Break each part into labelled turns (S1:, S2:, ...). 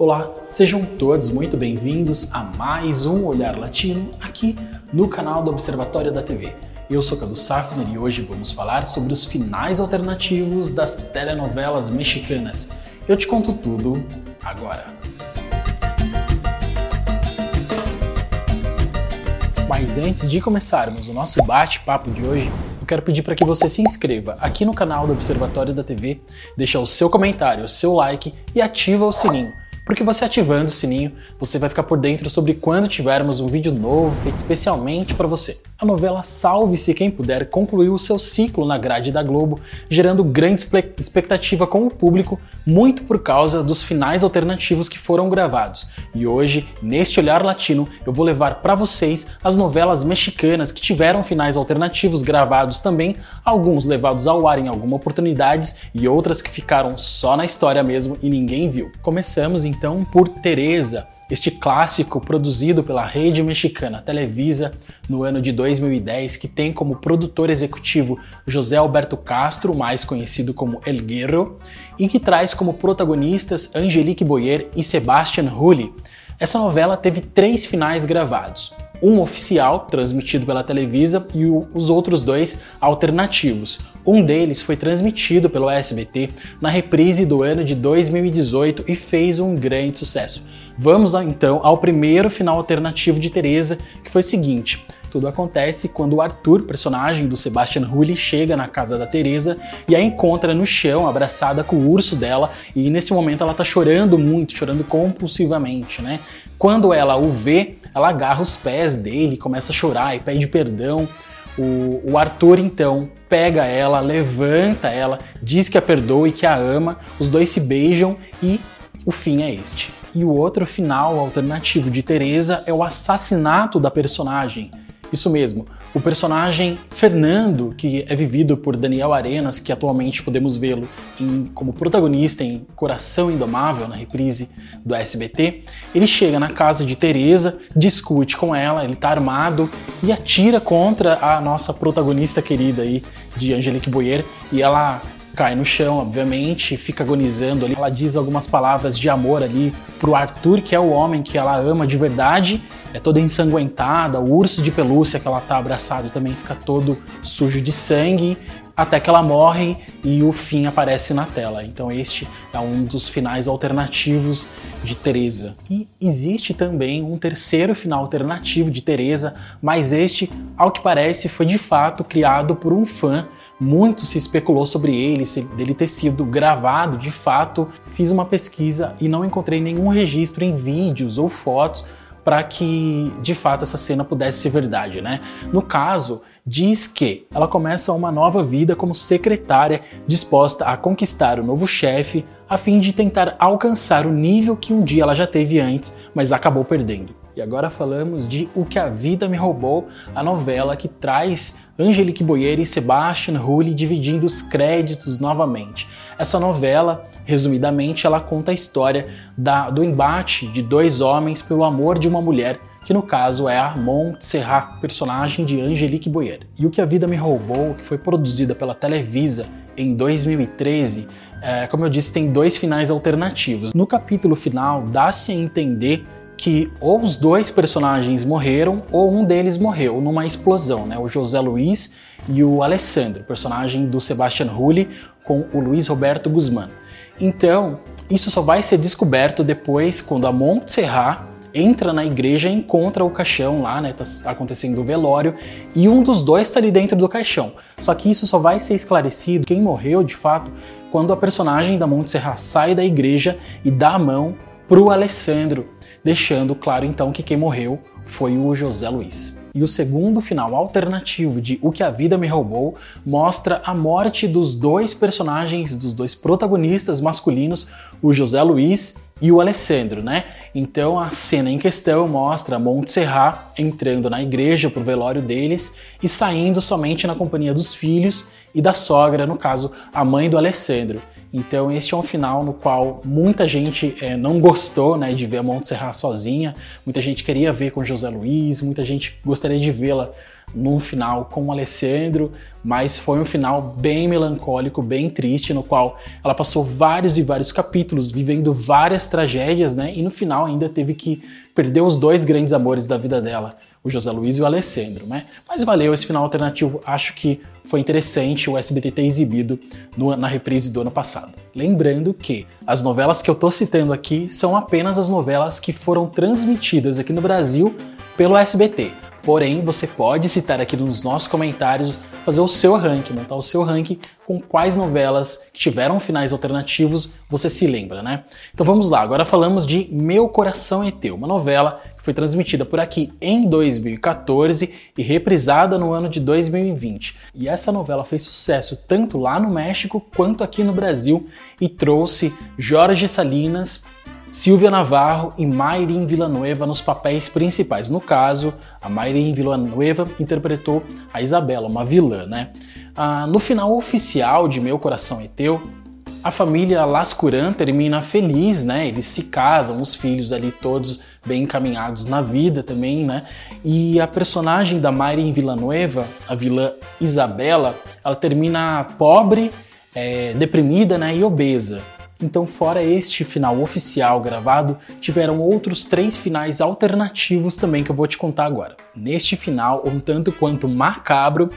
S1: Olá, sejam todos muito bem-vindos a mais um Olhar Latino aqui no canal do Observatório da TV. Eu sou Cadu Safner e hoje vamos falar sobre os finais alternativos das telenovelas mexicanas. Eu te conto tudo agora. Mas antes de começarmos o nosso bate-papo de hoje, eu quero pedir para que você se inscreva aqui no canal do Observatório da TV, deixa o seu comentário, o seu like e ativa o sininho porque você ativando o sininho, você vai ficar por dentro sobre quando tivermos um vídeo novo feito especialmente para você. A novela Salve-se Quem Puder concluiu o seu ciclo na grade da Globo, gerando grande expectativa com o público, muito por causa dos finais alternativos que foram gravados. E hoje, neste Olhar Latino, eu vou levar para vocês as novelas mexicanas que tiveram finais alternativos gravados também, alguns levados ao ar em alguma oportunidades e outras que ficaram só na história mesmo e ninguém viu. Começamos então então por Teresa, este clássico produzido pela rede mexicana Televisa no ano de 2010, que tem como produtor executivo José Alberto Castro, mais conhecido como El Guerro, e que traz como protagonistas Angelique Boyer e Sebastian Rulli. Essa novela teve três finais gravados um oficial, transmitido pela Televisa, e o, os outros dois alternativos. Um deles foi transmitido pelo SBT na reprise do ano de 2018 e fez um grande sucesso. Vamos então ao primeiro final alternativo de Teresa, que foi o seguinte: tudo acontece quando o Arthur, personagem do Sebastian Hulli, chega na casa da Teresa e a encontra no chão, abraçada com o urso dela, e nesse momento ela tá chorando muito, chorando compulsivamente, né? Quando ela o vê, ela agarra os pés dele, começa a chorar e pede perdão. O, o, Arthur então pega ela, levanta ela, diz que a perdoa e que a ama, os dois se beijam e o fim é este. E o outro final alternativo de Teresa é o assassinato da personagem. Isso mesmo, o personagem Fernando, que é vivido por Daniel Arenas, que atualmente podemos vê-lo como protagonista em Coração Indomável, na reprise do SBT, ele chega na casa de Teresa, discute com ela, ele tá armado e atira contra a nossa protagonista querida aí, de Angelique Boyer, e ela cai no chão, obviamente, fica agonizando ali. Ela diz algumas palavras de amor ali pro Arthur, que é o homem que ela ama de verdade, é toda ensanguentada, o urso de pelúcia que ela tá abraçado também fica todo sujo de sangue, até que ela morre e o fim aparece na tela. Então este é um dos finais alternativos de Teresa. E existe também um terceiro final alternativo de Teresa, mas este, ao que parece, foi de fato criado por um fã muito se especulou sobre ele, se dele ter sido gravado de fato. Fiz uma pesquisa e não encontrei nenhum registro em vídeos ou fotos para que de fato essa cena pudesse ser verdade, né? No caso, diz que ela começa uma nova vida como secretária, disposta a conquistar o novo chefe, a fim de tentar alcançar o nível que um dia ela já teve antes, mas acabou perdendo. E agora falamos de O que a Vida Me Roubou, a novela que traz Angelique Boyer e Sebastian Rulli dividindo os créditos novamente. Essa novela, resumidamente, ela conta a história da, do embate de dois homens pelo amor de uma mulher que no caso é a Montserrat, personagem de Angelique Boyer. E O Que a Vida Me Roubou, que foi produzida pela Televisa em 2013, é, como eu disse, tem dois finais alternativos. No capítulo final, dá-se a entender que ou os dois personagens morreram ou um deles morreu numa explosão, né? O José Luiz e o Alessandro, personagem do Sebastian Rulli com o Luiz Roberto Guzmán. Então, isso só vai ser descoberto depois quando a Montserrat entra na igreja e encontra o caixão lá, né? Tá acontecendo o velório e um dos dois está ali dentro do caixão. Só que isso só vai ser esclarecido quem morreu de fato quando a personagem da Montserrat sai da igreja e dá a mão pro Alessandro, deixando claro então que quem morreu foi o José Luiz. E o segundo final alternativo de O que a Vida Me Roubou mostra a morte dos dois personagens, dos dois protagonistas masculinos, o José Luiz e o Alessandro, né? Então a cena em questão mostra Montserrat entrando na igreja pro velório deles e saindo somente na companhia dos filhos e da sogra, no caso, a mãe do Alessandro. Então este é um final no qual muita gente é, não gostou né, de ver a Montserrat sozinha, muita gente queria ver com José Luiz, muita gente gostaria de vê-la num final com o Alessandro, mas foi um final bem melancólico, bem triste, no qual ela passou vários e vários capítulos vivendo várias tragédias, né? E no final ainda teve que perder os dois grandes amores da vida dela, o José Luiz e o Alessandro, né? Mas valeu esse final alternativo, acho que foi interessante o SBT ter exibido no, na reprise do ano passado. Lembrando que as novelas que eu tô citando aqui são apenas as novelas que foram transmitidas aqui no Brasil pelo SBT. Porém, você pode citar aqui nos nossos comentários, fazer o seu ranking, montar o seu ranking com quais novelas que tiveram finais alternativos você se lembra, né? Então vamos lá, agora falamos de Meu Coração é Teu, uma novela foi transmitida por aqui em 2014 e reprisada no ano de 2020. E essa novela fez sucesso tanto lá no México quanto aqui no Brasil e trouxe Jorge Salinas Silvia Navarro e Mayrin Villanueva nos papéis principais. No caso, a Mayrin Villanueva interpretou a Isabela, uma vilã, né? Ah, no final oficial de Meu Coração é Teu, a família Lascuran termina feliz, né? Eles se casam, os filhos ali todos bem encaminhados na vida também, né? E a personagem da Mayrin Villanueva, a vilã Isabela, ela termina pobre, é, deprimida, né? E obesa. Então, fora este final oficial gravado, tiveram outros três finais alternativos também que eu vou te contar agora. Neste final, um tanto quanto macabro,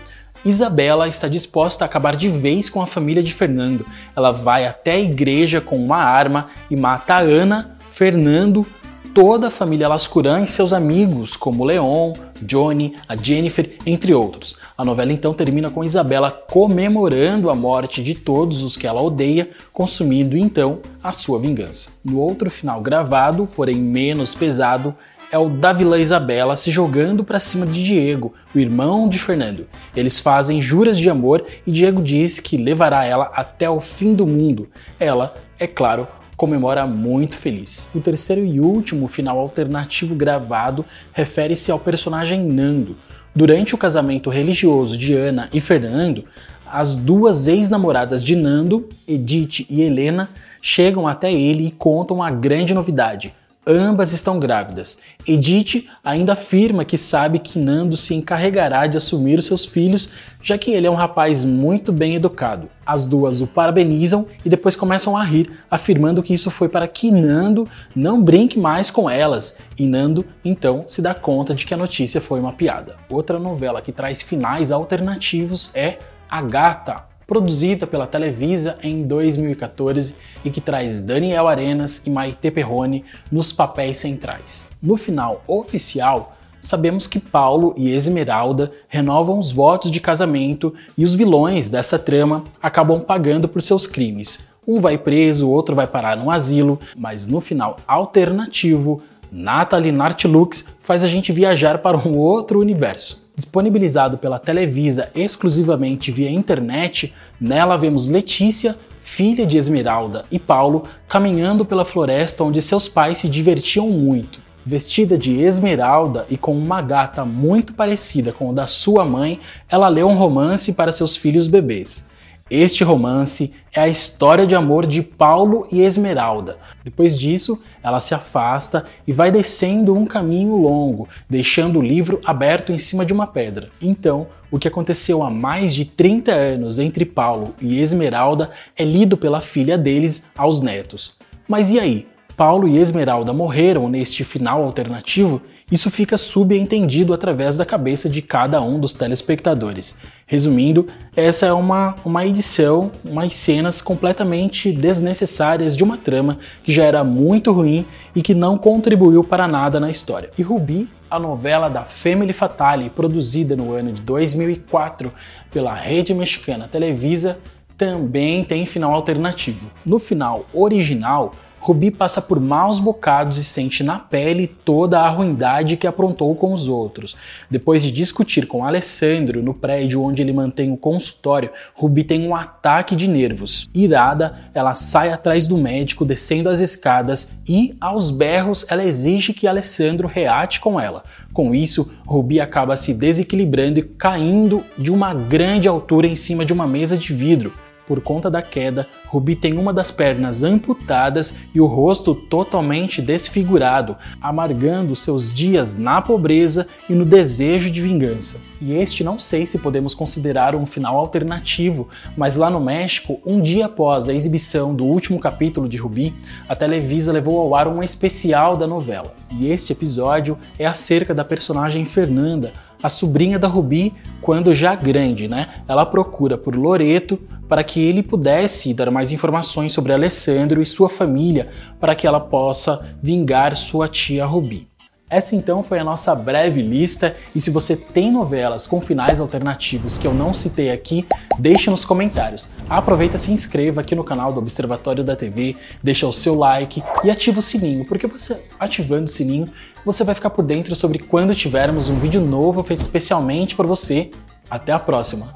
S1: Isabela está disposta a acabar de vez com a família de Fernando. Ela vai até a igreja com uma arma e mata Ana, Fernando, toda a família Lascuran e seus amigos, como Leon, Johnny, a Jennifer, entre outros. A novela então termina com Isabela comemorando a morte de todos os que ela odeia, consumindo então a sua vingança. No outro final gravado, porém menos pesado, é o da vilã Isabela se jogando para cima de Diego, o irmão de Fernando. Eles fazem juras de amor e Diego diz que levará ela até o fim do mundo. Ela, é claro, comemora muito feliz. O terceiro e último final alternativo gravado refere-se ao personagem Nando. Durante o casamento religioso de Ana e Fernando, as duas ex-namoradas de Nando, Edith e Helena, chegam até ele e contam a grande novidade Ambas estão grávidas. Edith ainda afirma que sabe que Nando se encarregará de assumir os seus filhos, já que ele é um rapaz muito bem educado. As duas o parabenizam e depois começam a rir, afirmando que isso foi para que Nando não brinque mais com elas. E Nando, então, se dá conta de que a notícia foi uma piada. Outra novela que traz finais alternativos é A Gata, produzida pela Televisa em 2014 e que traz Daniel Arenas e Maite Perrone nos papéis centrais. No final oficial, sabemos que Paulo e Esmeralda renovam os votos de casamento e os vilões dessa trama acabam pagando por seus crimes. Um vai preso, o outro vai parar num asilo, mas no final alternativo, Natalie Nartlux faz a gente viajar para um outro universo. Disponibilizado pela Televisa exclusivamente via internet, nela vemos Letícia, filha de Esmeralda e Paulo, caminhando pela floresta onde seus pais se divertiam muito. Vestida de esmeralda e com uma gata muito parecida com o da sua mãe, ela lê um romance para seus filhos bebês. Este romance é a história de amor de Paulo e Esmeralda. Depois disso, ela se afasta e vai descendo um caminho longo, deixando o livro aberto em cima de uma pedra. Então, o que aconteceu há mais de 30 anos entre Paulo e Esmeralda é lido pela filha deles aos netos. Mas e aí? Paulo e Esmeralda morreram neste final alternativo? Isso fica subentendido através da cabeça de cada um dos telespectadores. Resumindo, essa é uma, uma edição, umas cenas completamente desnecessárias de uma trama que já era muito ruim e que não contribuiu para nada na história. E Rubi, a novela da Family Fatale, produzida no ano de 2004 pela rede mexicana Televisa, também tem final alternativo. No final original, Rubi passa por maus bocados e sente na pele toda a ruindade que aprontou com os outros. Depois de discutir com Alessandro no prédio onde ele mantém o consultório, Rubi tem um ataque de nervos. Irada, ela sai atrás do médico descendo as escadas e, aos berros, ela exige que Alessandro reate com ela. Com isso, Rubi acaba se desequilibrando e caindo de uma grande altura em cima de uma mesa de vidro por conta da queda, Ruby tem uma das pernas amputadas e o rosto totalmente desfigurado, amargando seus dias na pobreza e no desejo de vingança. E este não sei se podemos considerar um final alternativo, mas lá no México, um dia após a exibição do último capítulo de Ruby, a Televisa levou ao ar um especial da novela. E este episódio é acerca da personagem Fernanda, a sobrinha da Ruby, quando já grande, né? Ela procura por Loreto para que ele pudesse dar mais informações sobre Alessandro e sua família, para que ela possa vingar sua tia Ruby. Essa então foi a nossa breve lista e se você tem novelas com finais alternativos que eu não citei aqui, deixe nos comentários. Aproveita e se inscreva aqui no canal do Observatório da TV, deixa o seu like e ativa o sininho, porque você ativando o sininho, você vai ficar por dentro sobre quando tivermos um vídeo novo feito especialmente para você. Até a próxima!